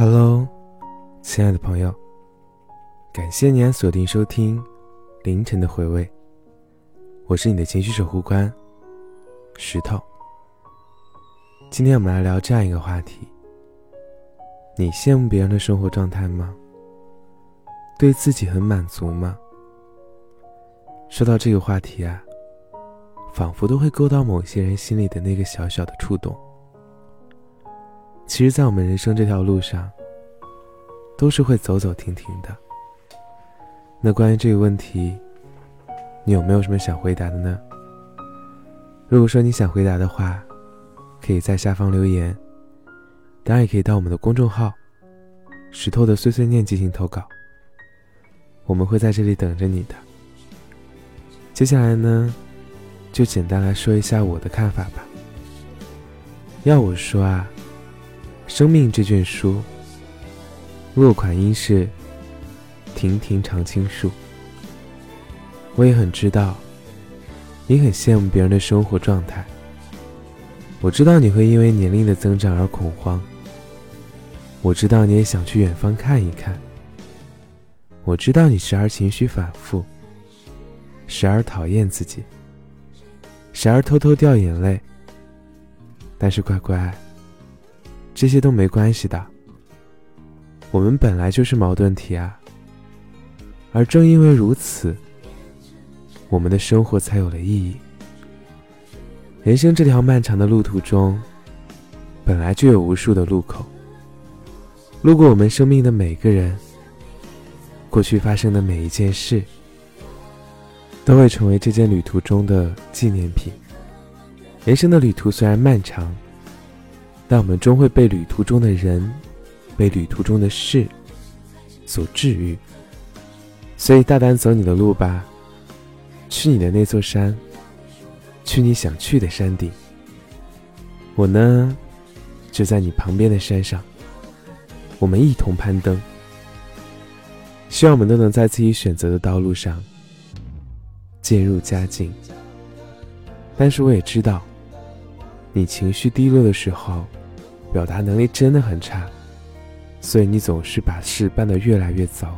Hello，亲爱的朋友，感谢你锁定收听凌晨的回味。我是你的情绪守护官石头。今天我们来聊这样一个话题：你羡慕别人的生活状态吗？对自己很满足吗？说到这个话题啊，仿佛都会勾到某些人心里的那个小小的触动。其实，在我们人生这条路上，都是会走走停停的。那关于这个问题，你有没有什么想回答的呢？如果说你想回答的话，可以在下方留言，当然也可以到我们的公众号“石头的碎碎念”进行投稿，我们会在这里等着你的。接下来呢，就简单来说一下我的看法吧。要我说啊。生命这卷书，落款应是“亭亭常青树”。我也很知道，你很羡慕别人的生活状态。我知道你会因为年龄的增长而恐慌。我知道你也想去远方看一看。我知道你时而情绪反复，时而讨厌自己，时而偷偷掉眼泪。但是乖乖。这些都没关系的。我们本来就是矛盾体啊，而正因为如此，我们的生活才有了意义。人生这条漫长的路途中，本来就有无数的路口。路过我们生命的每个人，过去发生的每一件事，都会成为这件旅途中的纪念品。人生的旅途虽然漫长。但我们终会被旅途中的人，被旅途中的事所治愈。所以大胆走你的路吧，去你的那座山，去你想去的山顶。我呢，就在你旁边的山上，我们一同攀登。希望我们都能在自己选择的道路上渐入佳境。但是我也知道，你情绪低落的时候。表达能力真的很差，所以你总是把事办得越来越糟。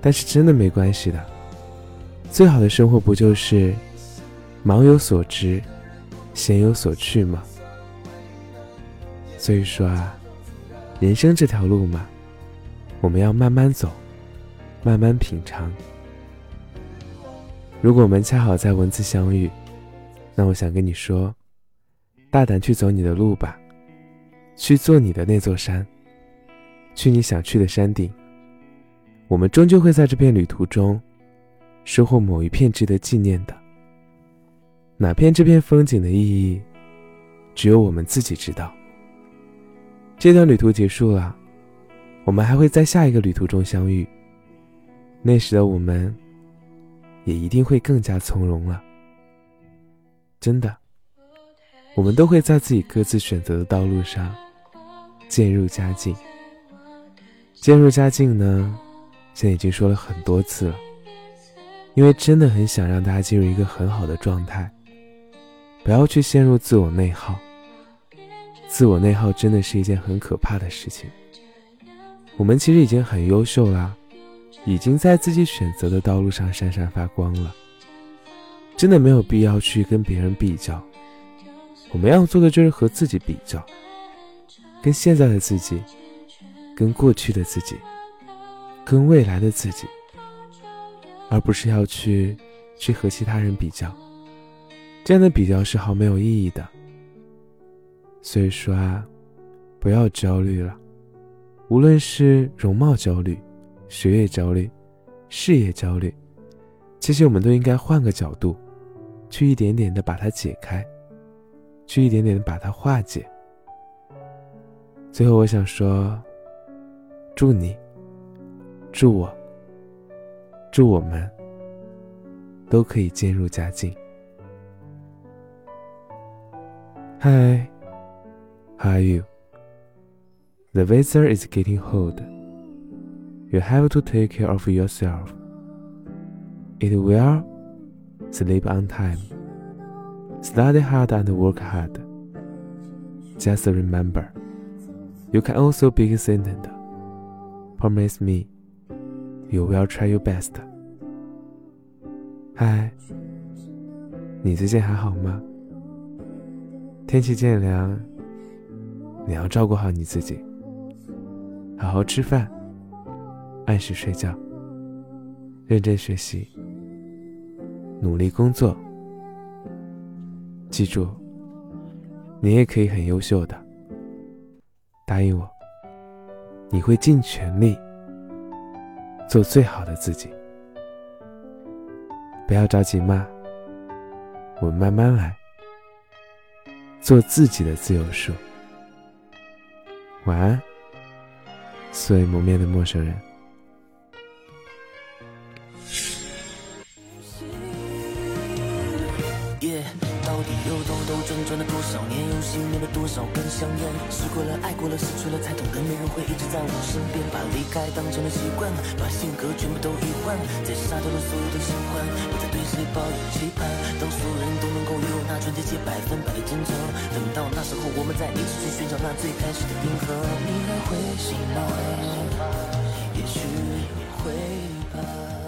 但是真的没关系的，最好的生活不就是忙有所值，闲有所趣吗？所以说啊，人生这条路嘛，我们要慢慢走，慢慢品尝。如果我们恰好在文字相遇，那我想跟你说，大胆去走你的路吧。去做你的那座山，去你想去的山顶。我们终究会在这片旅途中，收获某一片值得纪念的。哪片这片风景的意义，只有我们自己知道。这段旅途结束了，我们还会在下一个旅途中相遇。那时的我们，也一定会更加从容了。真的，我们都会在自己各自选择的道路上。渐入佳境，渐入佳境呢，现在已经说了很多次了，因为真的很想让大家进入一个很好的状态，不要去陷入自我内耗。自我内耗真的是一件很可怕的事情。我们其实已经很优秀啦，已经在自己选择的道路上闪闪发光了，真的没有必要去跟别人比较。我们要做的就是和自己比较。跟现在的自己，跟过去的自己，跟未来的自己，而不是要去去和其他人比较，这样的比较是毫没有意义的。所以说啊，不要焦虑了，无论是容貌焦虑、学业焦虑、事业焦虑，其实我们都应该换个角度，去一点点的把它解开，去一点点的把它化解。最后，我想说，祝你，祝我，祝我们都可以渐入佳境。Hi, how are you? The weather is getting cold. You have to take care of yourself. Eat well, sleep on time, study hard and work hard. Just remember. You can also be consistent. Promise me, you will try your best. 嗨，你最近还好吗？天气渐凉，你要照顾好你自己，好好吃饭，按时睡觉，认真学习，努力工作。记住，你也可以很优秀的。答应我，你会尽全力做最好的自己。不要着急嘛，我们慢慢来，做自己的自由树。晚安，素未谋面的陌生人。试过了，爱过了，失去了，才懂得没人会一直在我身边，把离开当成了习惯，把性格全部都遗换，再杀掉了所有的喜欢，不再对谁抱有期盼。当所有人都能够拥有那纯洁且百分百的真诚，等到那时候，我们再一起去寻找那最开始的银河。你还会喜欢，也许会吧。